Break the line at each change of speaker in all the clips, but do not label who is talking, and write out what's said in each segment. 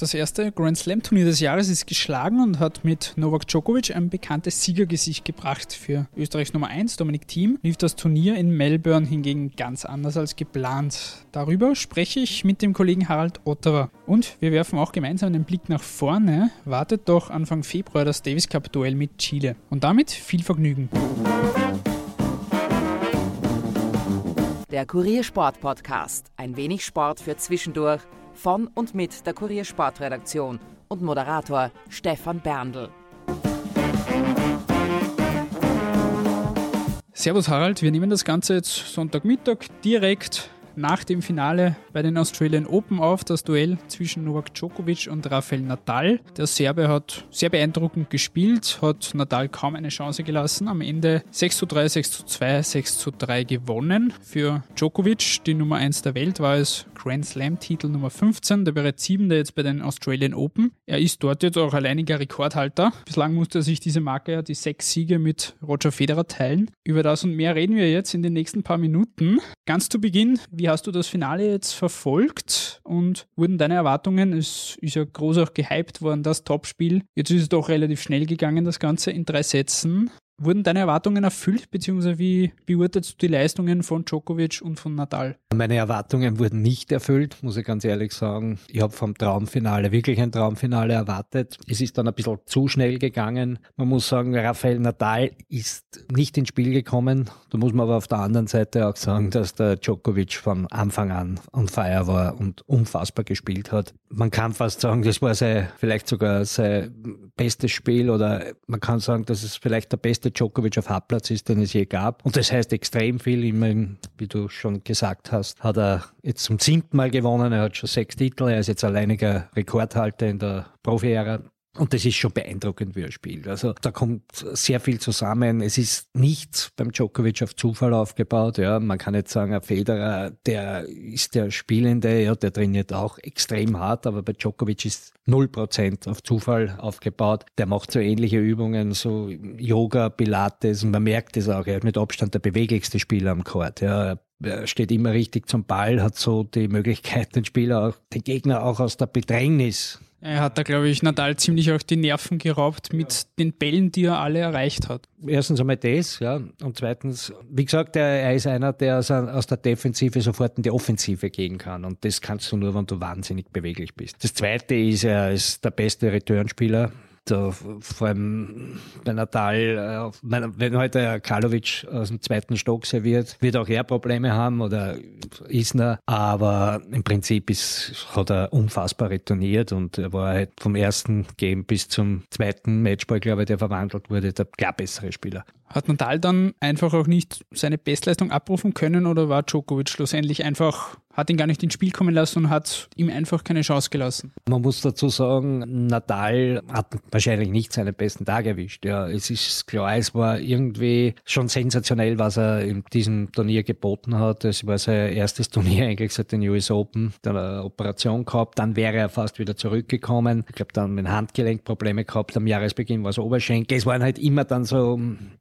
Das erste Grand Slam Turnier des Jahres ist geschlagen und hat mit Novak Djokovic ein bekanntes Siegergesicht gebracht. Für Österreichs Nummer 1, Dominik Thiem, lief das Turnier in Melbourne hingegen ganz anders als geplant. Darüber spreche ich mit dem Kollegen Harald Ottawa. Und wir werfen auch gemeinsam einen Blick nach vorne. Wartet doch Anfang Februar das Davis Cup Duell mit Chile. Und damit viel Vergnügen.
Der Kuriersport Podcast. Ein wenig Sport für zwischendurch von und mit der Kuriersportredaktion und Moderator Stefan Berndl.
Servus Harald, wir nehmen das Ganze jetzt Sonntagmittag direkt nach dem Finale bei den Australian Open auf, das Duell zwischen Novak Djokovic und Rafael Nadal. Der Serbe hat sehr beeindruckend gespielt, hat Nadal kaum eine Chance gelassen. Am Ende 6 zu 3, 6 zu 2, 6 zu 3 gewonnen. Für Djokovic, die Nummer 1 der Welt, war es Grand Slam Titel Nummer 15, der bereits siebente jetzt bei den Australian Open. Er ist dort jetzt auch alleiniger Rekordhalter. Bislang musste er sich diese Marke, ja, die sechs Siege mit Roger Federer teilen. Über das und mehr reden wir jetzt in den nächsten paar Minuten. Ganz zu Beginn, hast du das Finale jetzt verfolgt und wurden deine Erwartungen, es ist ja groß auch gehypt worden, das Topspiel. Jetzt ist es doch relativ schnell gegangen, das Ganze in drei Sätzen. Wurden deine Erwartungen erfüllt, beziehungsweise wie beurteilst du die Leistungen von Djokovic und von Nadal?
Meine Erwartungen wurden nicht erfüllt, muss ich ganz ehrlich sagen. Ich habe vom Traumfinale wirklich ein Traumfinale erwartet. Es ist dann ein bisschen zu schnell gegangen. Man muss sagen, Rafael Nadal ist nicht ins Spiel gekommen. Da muss man aber auf der anderen Seite auch sagen, dass der Djokovic von Anfang an on fire war und unfassbar gespielt hat. Man kann fast sagen, das war sein, vielleicht sogar sein bestes Spiel oder man kann sagen, dass es vielleicht der beste Djokovic auf Hartplatz ist, den es je gab. Und das heißt extrem viel. Immerhin, wie du schon gesagt hast, hat er jetzt zum zehnten Mal gewonnen. Er hat schon sechs Titel. Er ist jetzt alleiniger Rekordhalter in der Profi-Ära. Und das ist schon beeindruckend, wie er spielt. Also da kommt sehr viel zusammen. Es ist nichts beim Djokovic auf Zufall aufgebaut. Ja, man kann jetzt sagen, ein Federer, der ist der Spielende, ja, der trainiert auch extrem hart, aber bei Djokovic ist null Prozent auf Zufall aufgebaut. Der macht so ähnliche Übungen, so Yoga, Pilates. Und man merkt es auch. Er ist mit Abstand der beweglichste Spieler am Court. Ja, er steht immer richtig zum Ball, hat so die Möglichkeit, den Spieler auch, den Gegner auch aus der Bedrängnis
er hat da, glaube ich, Nadal ziemlich auch die Nerven geraubt mit den Bällen, die er alle erreicht hat.
Erstens einmal das, ja. Und zweitens, wie gesagt, er, ist einer, der aus, aus, der Defensive sofort in die Offensive gehen kann. Und das kannst du nur, wenn du wahnsinnig beweglich bist. Das zweite ist, er ist der beste Returnspieler da, vor allem bei Natal, äh, wenn heute Karlovic aus dem zweiten Stock serviert, wird auch er Probleme haben oder Isner, aber im Prinzip ist, hat er unfassbar retourniert und er war halt vom ersten Game bis zum zweiten Matchball, glaube ich, der verwandelt wurde, der klar bessere Spieler.
Hat Nadal dann einfach auch nicht seine Bestleistung abrufen können oder war Djokovic schlussendlich einfach hat ihn gar nicht ins Spiel kommen lassen und hat ihm einfach keine Chance gelassen.
Man muss dazu sagen, Nadal hat wahrscheinlich nicht seinen besten Tag erwischt. Ja, es ist klar, es war irgendwie schon sensationell, was er in diesem Turnier geboten hat. Es war sein erstes Turnier eigentlich seit den US Open. Dann eine Operation gehabt, dann wäre er fast wieder zurückgekommen. Ich glaube, dann mit Handgelenkprobleme gehabt. Am Jahresbeginn war es Oberschenkel. Es waren halt immer dann so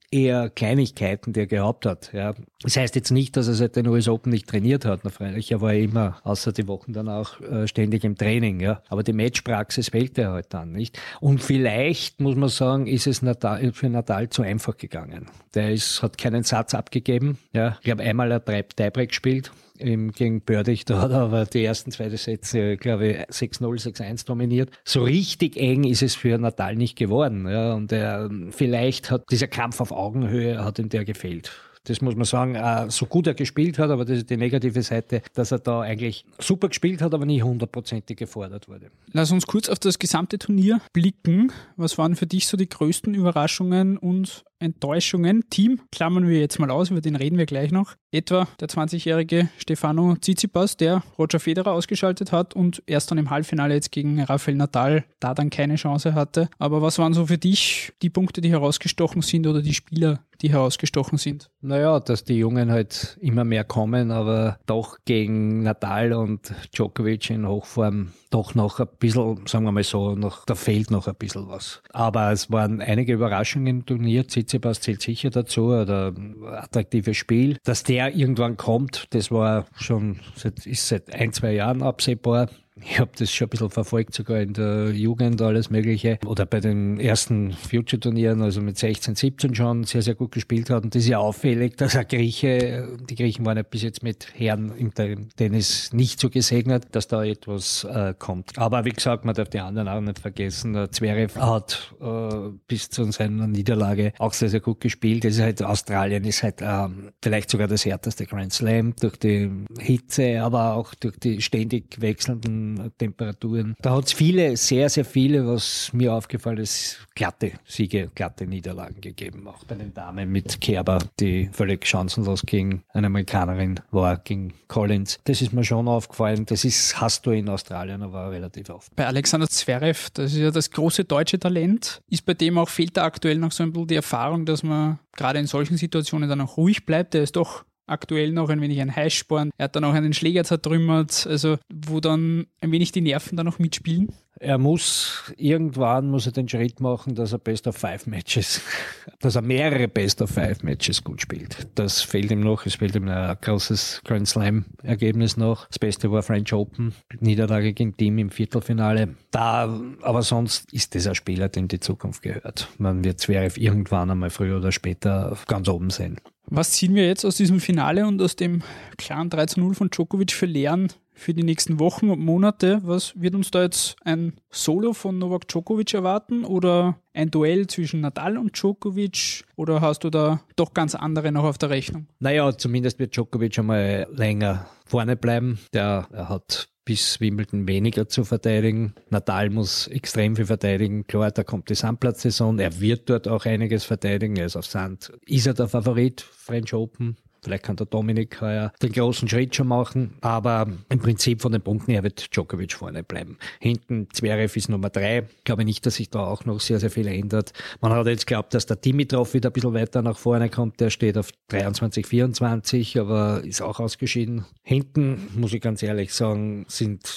eher Kleinigkeiten, die er gehabt hat. Ja. Das heißt jetzt nicht, dass er seit den US Open nicht trainiert hat. Na, freilich, er war immer, außer die Wochen dann auch äh, ständig im Training. Ja. Aber die Matchpraxis fehlt er halt dann nicht. Und vielleicht, muss man sagen, ist es Natal, für Natal zu einfach gegangen. Der ist, hat keinen Satz abgegeben. Ja. Ich glaube, einmal er Tiebreak gespielt gegen Bördig. Da hat er aber die ersten zwei Sätze, glaube ich, 6-0, 6-1 dominiert. So richtig eng ist es für Natal nicht geworden. Ja, und er, vielleicht hat dieser Kampf auf Augenhöhe, hat ihm der gefehlt. Das muss man sagen, äh, so gut er gespielt hat, aber das ist die negative Seite, dass er da eigentlich super gespielt hat, aber nie hundertprozentig gefordert wurde.
Lass uns kurz auf das gesamte Turnier blicken. Was waren für dich so die größten Überraschungen und Enttäuschungen. Team klammern wir jetzt mal aus, über den reden wir gleich noch. Etwa der 20-jährige Stefano Tsitsipas, der Roger Federer ausgeschaltet hat und erst dann im Halbfinale jetzt gegen Rafael Nadal da dann keine Chance hatte. Aber was waren so für dich die Punkte, die herausgestochen sind oder die Spieler, die herausgestochen sind?
Naja, dass die Jungen halt immer mehr kommen, aber doch gegen Nadal und Djokovic in Hochform doch noch ein bisschen, sagen wir mal so, noch, da fehlt noch ein bisschen was. Aber es waren einige Überraschungen im Turnier. Tsitsipas zählt sicher dazu, oder attraktives Spiel. Dass der irgendwann kommt, das war schon, seit, ist seit ein, zwei Jahren absehbar. Ich habe das schon ein bisschen verfolgt, sogar in der Jugend alles Mögliche. Oder bei den ersten Future-Turnieren, also mit 16, 17 schon sehr, sehr gut gespielt hat. Und das ist ja auffällig, dass er Grieche, die Griechen waren ja bis jetzt mit Herren im Tennis nicht so gesegnet, dass da etwas äh, kommt. Aber wie gesagt, man darf die anderen auch nicht vergessen. Der Zverev hat äh, bis zu seiner Niederlage auch sehr, sehr gut gespielt. Das ist halt Australien, ist halt ähm, vielleicht sogar das härteste Grand Slam durch die Hitze, aber auch durch die ständig wechselnden Temperaturen. Da hat es viele, sehr, sehr viele, was mir aufgefallen ist, glatte Siege, glatte Niederlagen gegeben. Auch bei den Damen mit Kerber, die völlig chancenlos gegen eine Amerikanerin war, gegen Collins. Das ist mir schon aufgefallen. Das ist, hast du in Australien aber relativ oft.
Bei Alexander Zverev, das ist ja das große deutsche Talent, ist bei dem auch, fehlt da aktuell noch so ein bisschen die Erfahrung, dass man gerade in solchen Situationen dann auch ruhig bleibt. Der ist doch aktuell noch ein wenig ein Heißsporn. Er hat dann auch einen Schläger zertrümmert, also wo dann ein wenig die Nerven dann noch mitspielen.
Er muss irgendwann muss er den Schritt machen, dass er Best of Five Matches, dass er mehrere Best of Five Matches gut spielt. Das fehlt ihm noch. Es fehlt ihm ein großes Grand Slam Ergebnis noch. Das Beste war French Open, Niederlage gegen Team im Viertelfinale. Da, aber sonst ist ein Spieler, dem die Zukunft gehört. Man wird Zverev irgendwann einmal früher oder später ganz oben sehen.
Was ziehen wir jetzt aus diesem Finale und aus dem klaren 3-0 von Djokovic für Lehren für die nächsten Wochen und Monate? Was wird uns da jetzt ein Solo von Novak Djokovic erwarten oder ein Duell zwischen Nadal und Djokovic oder hast du da doch ganz andere noch auf der Rechnung?
Naja, zumindest wird Djokovic einmal länger vorne bleiben. Der er hat bis Wimbledon weniger zu verteidigen. Nadal muss extrem viel verteidigen. Klar, da kommt die Sandplatzsaison. Er wird dort auch einiges verteidigen. Er ist auf Sand. Ist er der Favorit? French Open? Vielleicht kann der Dominik heuer den großen Schritt schon machen, aber im Prinzip von den Punkten her wird Djokovic vorne bleiben. Hinten Zverev ist Nummer drei. Ich glaube nicht, dass sich da auch noch sehr, sehr viel ändert. Man hat jetzt glaubt, dass der Dimitrov wieder ein bisschen weiter nach vorne kommt. Der steht auf 23, 24, aber ist auch ausgeschieden. Hinten, muss ich ganz ehrlich sagen, sind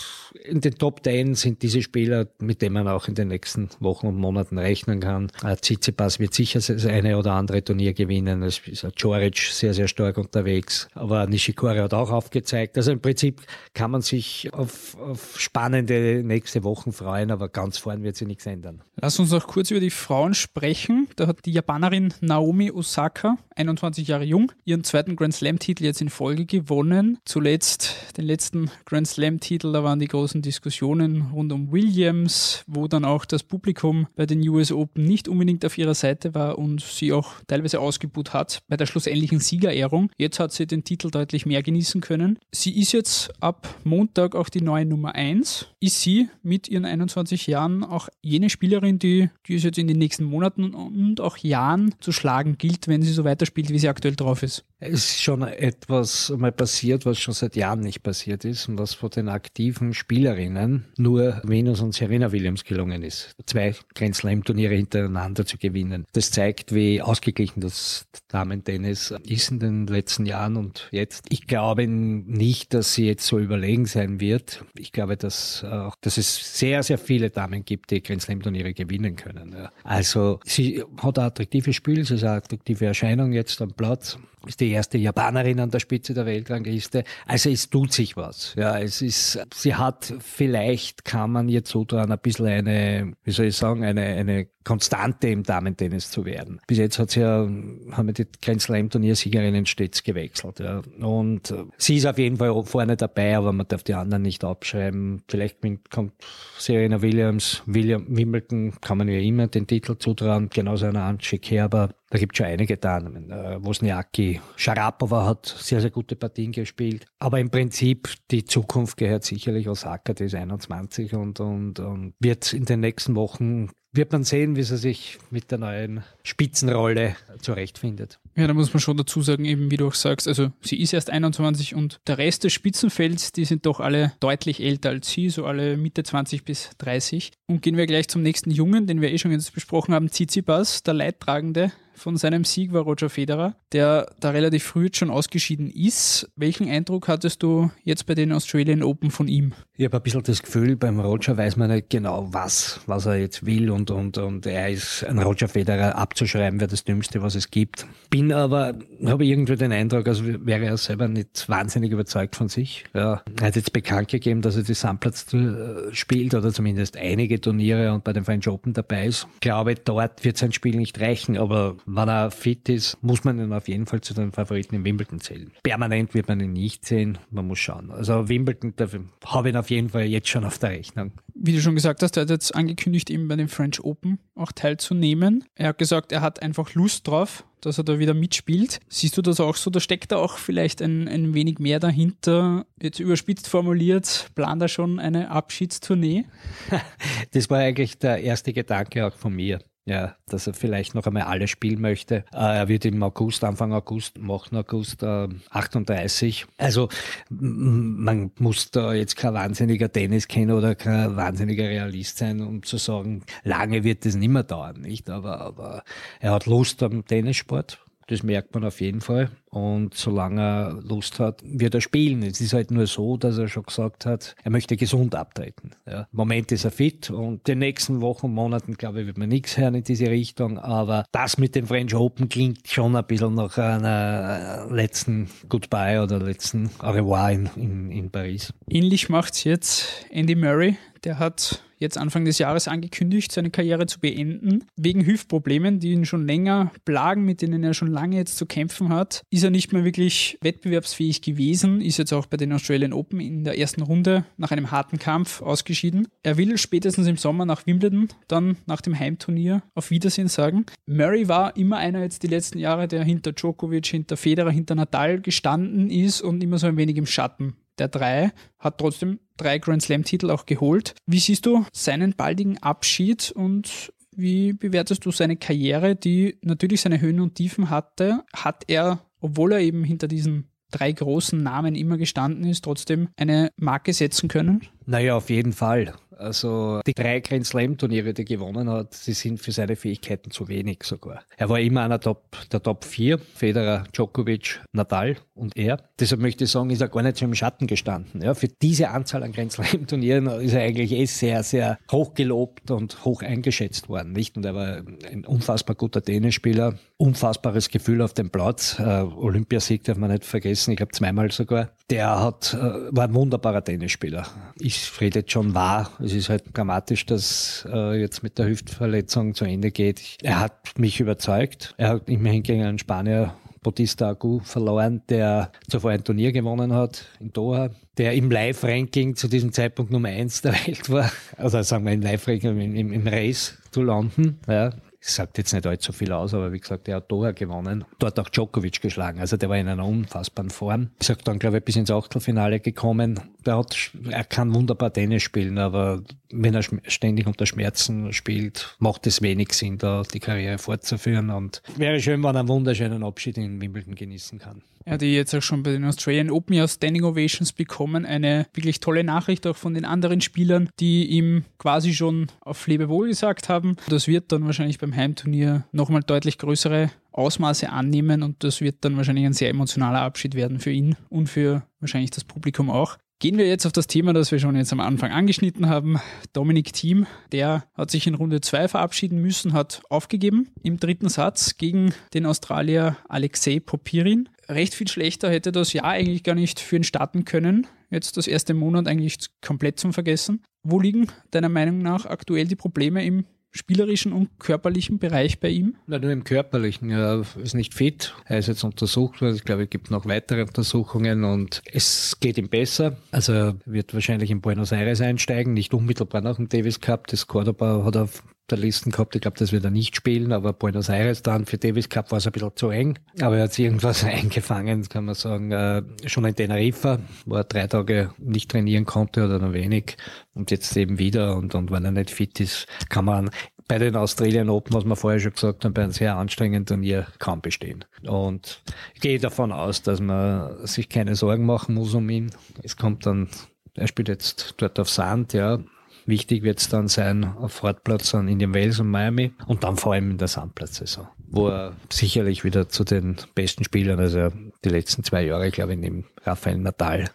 in den Top 10 sind diese Spieler, mit denen man auch in den nächsten Wochen und Monaten rechnen kann. Tsitsipas wird sicher das eine oder andere Turnier gewinnen. Es ist Joric sehr, sehr stark unterwegs. Aber Nishikori hat auch aufgezeigt. Also im Prinzip kann man sich auf, auf spannende nächste Wochen freuen, aber ganz vorn wird sich nichts ändern.
Lass uns noch kurz über die Frauen sprechen. Da hat die Japanerin Naomi Osaka, 21 Jahre jung, ihren zweiten Grand Slam-Titel jetzt in Folge gewonnen. Zuletzt den letzten Grand Slam-Titel, da waren die großen Diskussionen rund um Williams, wo dann auch das Publikum bei den US Open nicht unbedingt auf ihrer Seite war und sie auch teilweise ausgebucht hat bei der schlussendlichen Siegerehrung. Jetzt hat sie den Titel deutlich mehr genießen können. Sie ist jetzt ab Montag auch die neue Nummer 1. Ist sie mit ihren 21 Jahren auch jene Spielerin, die, die es jetzt in den nächsten Monaten und auch Jahren zu schlagen gilt, wenn sie so weiterspielt, wie sie aktuell drauf ist?
Es ist schon etwas mal passiert, was schon seit Jahren nicht passiert ist und was von den aktiven Spielerinnen nur Venus und Serena Williams gelungen ist. Zwei Grand Slam Turniere hintereinander zu gewinnen. Das zeigt, wie ausgeglichen das Damen-Tennis ist in den letzten Jahren und jetzt. Ich glaube nicht, dass sie jetzt so überlegen sein wird. Ich glaube, dass, auch, dass es sehr, sehr viele Damen gibt, die Grand Slam Turniere gewinnen können. Also sie hat ein attraktives Spiel, sie ist eine attraktive Erscheinung jetzt am Platz ist die erste Japanerin an der Spitze der Weltrangliste. Also es tut sich was. Ja, es ist, sie hat vielleicht, kann man ihr zutrauen, ein bisschen eine, wie soll ich sagen, eine, eine Konstante im Damen-Tennis zu werden. Bis jetzt hat sie ja, haben wir die Grand Slam Turniersiegerinnen stets gewechselt. Ja. Und äh, sie ist auf jeden Fall vorne dabei, aber man darf die anderen nicht abschreiben. Vielleicht kommt Serena Williams, William Wimbledon, kann man ihr immer den Titel zutrauen, genauso einer Antje Kerber. Da gibt es schon einige Damen. Äh, Wozniacki, Sharapova hat sehr, sehr gute Partien gespielt. Aber im Prinzip, die Zukunft gehört sicherlich Osaka, die ist 21 und, und, und wird in den nächsten Wochen wird man sehen, wie sie sich mit der neuen Spitzenrolle zurechtfindet.
Ja, da muss man schon dazu sagen, eben wie du auch sagst, also sie ist erst 21 und der Rest des Spitzenfelds, die sind doch alle deutlich älter als sie, so alle Mitte 20 bis 30. Und gehen wir gleich zum nächsten Jungen, den wir eh schon jetzt besprochen haben, Tsitsipas, der Leidtragende von seinem Sieg war Roger Federer, der da relativ früh schon ausgeschieden ist. Welchen Eindruck hattest du jetzt bei den Australian Open von ihm?
Ich habe ein bisschen das Gefühl, beim Roger weiß man nicht genau, was, was er jetzt will und, und, und er ist ein Roger Federer abzuschreiben, wäre das Dümmste, was es gibt. Bin aber, habe irgendwie den Eindruck, also wäre er selber nicht wahnsinnig überzeugt von sich. Ja, er hat jetzt bekannt gegeben, dass er die Sandplatz äh, spielt oder zumindest einige Turniere und bei den French Open dabei ist. Ich glaube, dort wird sein Spiel nicht reichen, aber wenn er fit ist, muss man ihn auf jeden Fall zu den Favoriten in Wimbledon zählen. Permanent wird man ihn nicht sehen, man muss schauen. Also Wimbledon, dafür habe ich ihn auf jeden Fall jetzt schon auf der Rechnung.
Wie du schon gesagt hast, er hat jetzt angekündigt, eben bei den French Open auch teilzunehmen. Er hat gesagt, er hat einfach Lust drauf, dass er da wieder mitspielt. Siehst du das auch so? Da steckt da auch vielleicht ein, ein wenig mehr dahinter. Jetzt überspitzt formuliert, plant er schon eine Abschiedstournee?
Das war eigentlich der erste Gedanke auch von mir. Ja, dass er vielleicht noch einmal alle spielen möchte. Äh, er wird im August, Anfang August, machen August äh, 38. Also man muss da jetzt kein wahnsinniger Tennis kennen oder kein wahnsinniger Realist sein, um zu sagen, lange wird das nicht mehr dauern, nicht? Aber, aber er hat Lust am Tennissport das merkt man auf jeden Fall. Und solange er Lust hat, wird er spielen. Es ist halt nur so, dass er schon gesagt hat, er möchte gesund abtreten. Ja. Im Moment ist er fit und den nächsten Wochen, Monaten, glaube ich, wird man nichts hören in diese Richtung. Aber das mit dem French Open klingt schon ein bisschen nach einer letzten Goodbye oder letzten Au revoir in, in, in Paris.
Ähnlich macht es jetzt Andy Murray. Der hat jetzt Anfang des Jahres angekündigt, seine Karriere zu beenden. Wegen Hüftproblemen, die ihn schon länger plagen, mit denen er schon lange jetzt zu kämpfen hat, ist er nicht mehr wirklich wettbewerbsfähig gewesen, ist jetzt auch bei den Australian Open in der ersten Runde nach einem harten Kampf ausgeschieden. Er will spätestens im Sommer nach Wimbledon, dann nach dem Heimturnier auf Wiedersehen sagen. Murray war immer einer jetzt die letzten Jahre, der hinter Djokovic, hinter Federer, hinter Nadal gestanden ist und immer so ein wenig im Schatten der drei, hat trotzdem drei Grand Slam-Titel auch geholt. Wie siehst du seinen baldigen Abschied und wie bewertest du seine Karriere, die natürlich seine Höhen und Tiefen hatte? Hat er, obwohl er eben hinter diesen drei großen Namen immer gestanden ist, trotzdem eine Marke setzen können?
Naja, auf jeden Fall. Also die drei Grand Slam Turniere, die er gewonnen hat, sie sind für seine Fähigkeiten zu wenig sogar. Er war immer einer Top, der Top 4, Federer, Djokovic, Nadal und er. Deshalb möchte ich sagen, ist er gar nicht so im Schatten gestanden. Ja, für diese Anzahl an Grand Slam Turnieren ist er eigentlich eh sehr, sehr hoch gelobt und hoch eingeschätzt worden, nicht? Und er war ein unfassbar guter Tennisspieler, unfassbares Gefühl auf dem Platz. Äh, Olympiasieg darf man nicht vergessen, ich glaube zweimal sogar. Der hat, äh, war ein wunderbarer Tennisspieler. Ich rede jetzt schon wahr es ist halt dramatisch, dass äh, jetzt mit der Hüftverletzung zu Ende geht. Er hat mich überzeugt. Er hat immerhin gegen einen Spanier Bautista Agu verloren, der zuvor ein Turnier gewonnen hat in Doha, der im Live-Ranking zu diesem Zeitpunkt Nummer eins der Welt war. Also sagen wir im Live-Ranking, im, im, im Race zu landen. Ja, sagt jetzt nicht allzu viel aus, aber wie gesagt, der hat Doha gewonnen. Dort auch Djokovic geschlagen. Also der war in einer unfassbaren Form. Ich sag dann, glaube ich, bis ins Achtelfinale gekommen. Der hat, er kann wunderbar Tennis spielen, aber wenn er ständig unter Schmerzen spielt, macht es wenig Sinn, da die Karriere fortzuführen. Und wäre schön, wenn er einen wunderschönen Abschied in Wimbledon genießen kann.
Er hat jetzt auch schon bei den Australian Open ja Standing Ovations bekommen. Eine wirklich tolle Nachricht auch von den anderen Spielern, die ihm quasi schon auf Lebewohl gesagt haben. Das wird dann wahrscheinlich beim Heimturnier nochmal deutlich größere Ausmaße annehmen und das wird dann wahrscheinlich ein sehr emotionaler Abschied werden für ihn und für wahrscheinlich das Publikum auch. Gehen wir jetzt auf das Thema, das wir schon jetzt am Anfang angeschnitten haben. Dominik Thiem, der hat sich in Runde 2 verabschieden müssen, hat aufgegeben im dritten Satz gegen den Australier Alexei Popirin. Recht viel schlechter hätte das Jahr eigentlich gar nicht für ihn starten können. Jetzt das erste Monat eigentlich komplett zum Vergessen. Wo liegen deiner Meinung nach aktuell die Probleme im spielerischen und körperlichen Bereich bei ihm?
Na, nur im körperlichen. Er ist nicht fit. Er ist jetzt untersucht worden. Ich glaube, es gibt noch weitere Untersuchungen und es geht ihm besser. Also er wird wahrscheinlich in Buenos Aires einsteigen, nicht unmittelbar nach dem Davis Cup. Das Cordoba hat er der Listen gehabt. Ich glaube, das wird er nicht spielen, aber Buenos Aires dann für Davis Cup war es ein bisschen zu eng. Aber er hat sich irgendwas eingefangen, kann man sagen. Äh, schon in Teneriffa, wo er drei Tage nicht trainieren konnte oder nur wenig und jetzt eben wieder. Und, und wenn er nicht fit ist, kann man bei den Australian Open, was wir vorher schon gesagt haben, bei einem sehr anstrengenden Turnier kaum bestehen. Und ich gehe davon aus, dass man sich keine Sorgen machen muss um ihn. Es kommt dann, er spielt jetzt dort auf Sand, ja, Wichtig wird es dann sein auf Hartplatz in Indian Wales und Miami und dann vor allem in der Sandplatzsaison, wo er sicherlich wieder zu den besten Spielern, also die letzten zwei Jahre, glaube ich, neben Rafael Nadal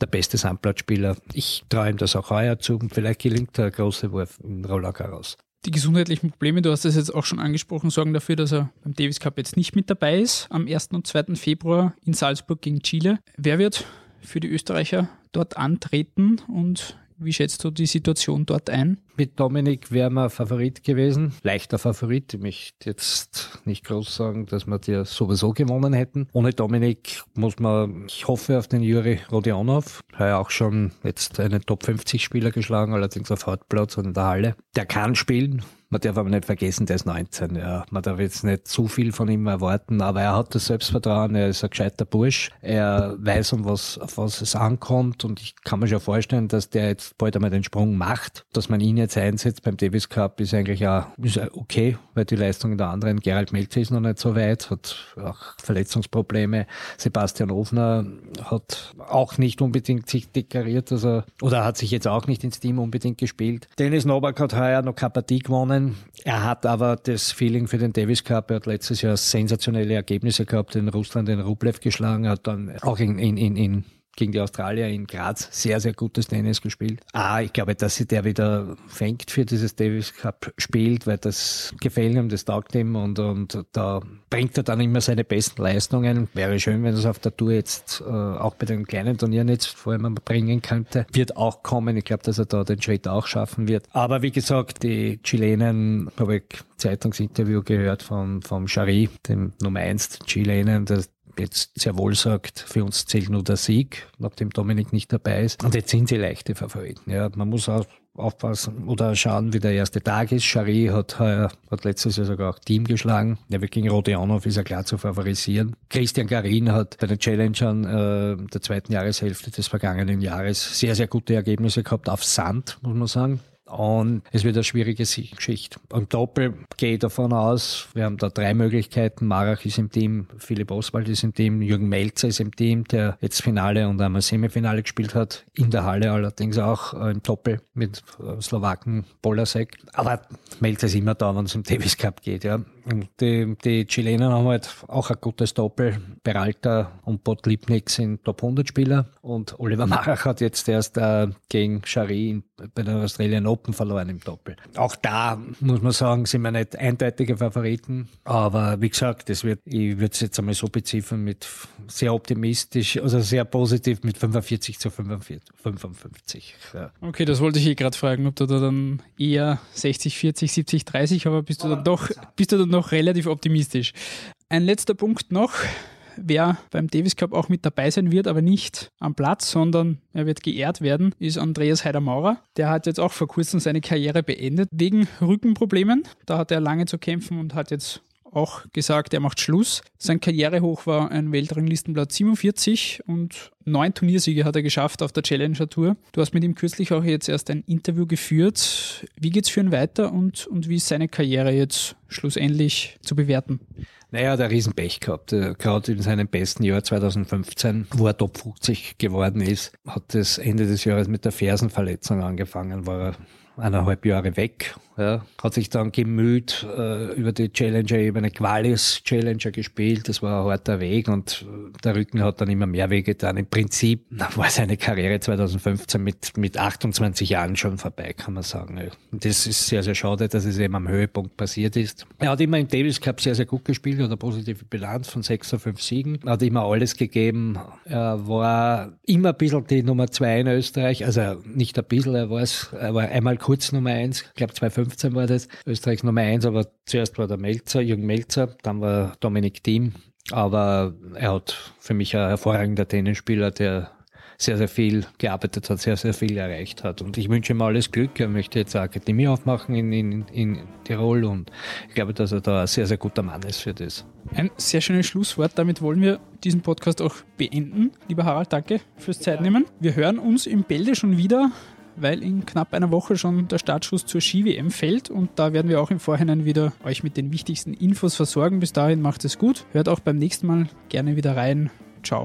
der beste Sandplatzspieler. Ich traue ihm das auch heuer zu. Vielleicht gelingt der große Wurf in Roller Garros.
Die gesundheitlichen Probleme, du hast das jetzt auch schon angesprochen, sorgen dafür, dass er beim Davis Cup jetzt nicht mit dabei ist. Am 1. und 2. Februar in Salzburg gegen Chile. Wer wird für die Österreicher dort antreten und wie schätzt du die Situation dort ein?
Mit Dominik wären wir Favorit gewesen. Leichter Favorit. Ich möchte jetzt nicht groß sagen, dass wir die sowieso gewonnen hätten. Ohne Dominik muss man, ich hoffe auf den Juri Rodionov. Er hat auch schon jetzt einen Top 50 Spieler geschlagen, allerdings auf Hartplatz und in der Halle. Der kann spielen. Man darf aber nicht vergessen, der ist 19. Ja. Man darf jetzt nicht zu viel von ihm erwarten, aber er hat das Selbstvertrauen, er ist ein gescheiter Bursch, er weiß, um was, auf was es ankommt und ich kann mir schon vorstellen, dass der jetzt bald einmal den Sprung macht. Dass man ihn jetzt einsetzt beim Davis Cup ist eigentlich auch okay, weil die Leistung der anderen, Gerald Melzer ist noch nicht so weit, hat auch Verletzungsprobleme. Sebastian Ofner hat auch nicht unbedingt sich deklariert, also, oder hat sich jetzt auch nicht ins Team unbedingt gespielt. Dennis Novak hat heuer noch keine gewonnen. Er hat aber das Feeling für den Davis Cup. Er hat letztes Jahr sensationelle Ergebnisse gehabt, in Russland den Rublev geschlagen, hat dann auch in, in, in, in gegen die Australier in Graz sehr, sehr gutes Tennis gespielt. Ah, ich glaube, dass sie der wieder fängt für dieses Davis Cup spielt, weil das gefällt ihm, das taugt ihm und, und da bringt er dann immer seine besten Leistungen. Wäre schön, wenn er es auf der Tour jetzt äh, auch bei den kleinen Turnieren jetzt vor allem bringen könnte. Wird auch kommen. Ich glaube, dass er da den Schritt auch schaffen wird. Aber wie gesagt, die Chilenen, habe ich Zeitungsinterview gehört von, vom Chari, dem Nummer 1 Chilenen, das, jetzt sehr wohl sagt, für uns zählt nur der Sieg, nachdem Dominik nicht dabei ist. Und jetzt sind sie leichte Favoriten. Ja, man muss auch aufpassen oder schauen, wie der erste Tag ist. Chari hat, hat letztes Jahr sogar auch Team geschlagen. Der gegen Rodionov ist ja klar zu favorisieren. Christian Garin hat bei den Challengern äh, der zweiten Jahreshälfte des vergangenen Jahres sehr, sehr gute Ergebnisse gehabt auf Sand, muss man sagen. Und es wird eine schwierige Geschichte. Und Doppel gehe ich davon aus, wir haben da drei Möglichkeiten. Marach ist im Team, Philipp Oswald ist im Team, Jürgen Melzer ist im Team, der jetzt Finale und einmal Semifinale gespielt hat. In der Halle allerdings auch äh, im Doppel mit äh, Slowaken Polasek. Aber Melzer ist immer da, wenn es um Davis Cup geht, ja. Die, die Chilenen haben halt auch ein gutes Doppel. Peralta und Botlipnik sind Top 100 Spieler und Oliver Marach hat jetzt erst äh, gegen Shari bei den Australian Open verloren im Doppel. Auch da muss man sagen, sind wir nicht eindeutige Favoriten, aber wie gesagt, das wird, ich würde es jetzt einmal so beziffern mit sehr optimistisch, also sehr positiv mit 45 zu 45, 55.
Ja. Okay, das wollte ich eh gerade fragen, ob du da dann eher 60, 40, 70, 30, aber bist du dann doch, bist du dann noch relativ optimistisch. Ein letzter Punkt noch. Wer beim Davis Cup auch mit dabei sein wird, aber nicht am Platz, sondern er wird geehrt werden, ist Andreas Heider-Maurer. Der hat jetzt auch vor kurzem seine Karriere beendet wegen Rückenproblemen. Da hat er lange zu kämpfen und hat jetzt auch gesagt, er macht Schluss. Sein Karrierehoch war ein Weltranglistenplatz 47 und neun Turniersiege hat er geschafft auf der Challenger Tour. Du hast mit ihm kürzlich auch jetzt erst ein Interview geführt. Wie geht's für ihn weiter und, und wie ist seine Karriere jetzt schlussendlich zu bewerten?
Naja, der Riesenpech gehabt. Gerade in seinem besten Jahr 2015, wo er Top 50 geworden ist, hat das Ende des Jahres mit der Fersenverletzung angefangen, war er eineinhalb Jahre weg ja, hat sich dann gemüht äh, über die Challenger-Ebene, Qualis-Challenger gespielt. Das war ein harter Weg und der Rücken hat dann immer mehr wehgetan. Im Prinzip war seine Karriere 2015 mit, mit 28 Jahren schon vorbei, kann man sagen. Das ist sehr, sehr schade, dass es eben am Höhepunkt passiert ist. Er hat immer im Davis Cup sehr, sehr gut gespielt, hat eine positive Bilanz von 6 auf 5 Siegen, hat immer alles gegeben. Er war immer ein bisschen die Nummer 2 in Österreich, also nicht ein bisschen, er war es, er war einmal kurz Nummer 1, ich glaube 2015 2015 war das, Österreichs Nummer 1, aber zuerst war der Melzer, Jürgen Melzer, dann war Dominik Thiem, aber er hat für mich ein hervorragender Tennisspieler, der sehr, sehr viel gearbeitet hat, sehr, sehr viel erreicht hat. Und ich wünsche ihm alles Glück. Er möchte jetzt eine Akademie aufmachen in, in, in Tirol und ich glaube, dass er da ein sehr, sehr guter Mann ist für das.
Ein sehr schönes Schlusswort. Damit wollen wir diesen Podcast auch beenden. Lieber Harald, danke fürs Zeitnehmen. Wir hören uns im Bälde schon wieder weil in knapp einer Woche schon der Startschuss zur Ski-WM fällt und da werden wir auch im Vorhinein wieder euch mit den wichtigsten Infos versorgen. Bis dahin macht es gut. Hört auch beim nächsten Mal gerne wieder rein. Ciao.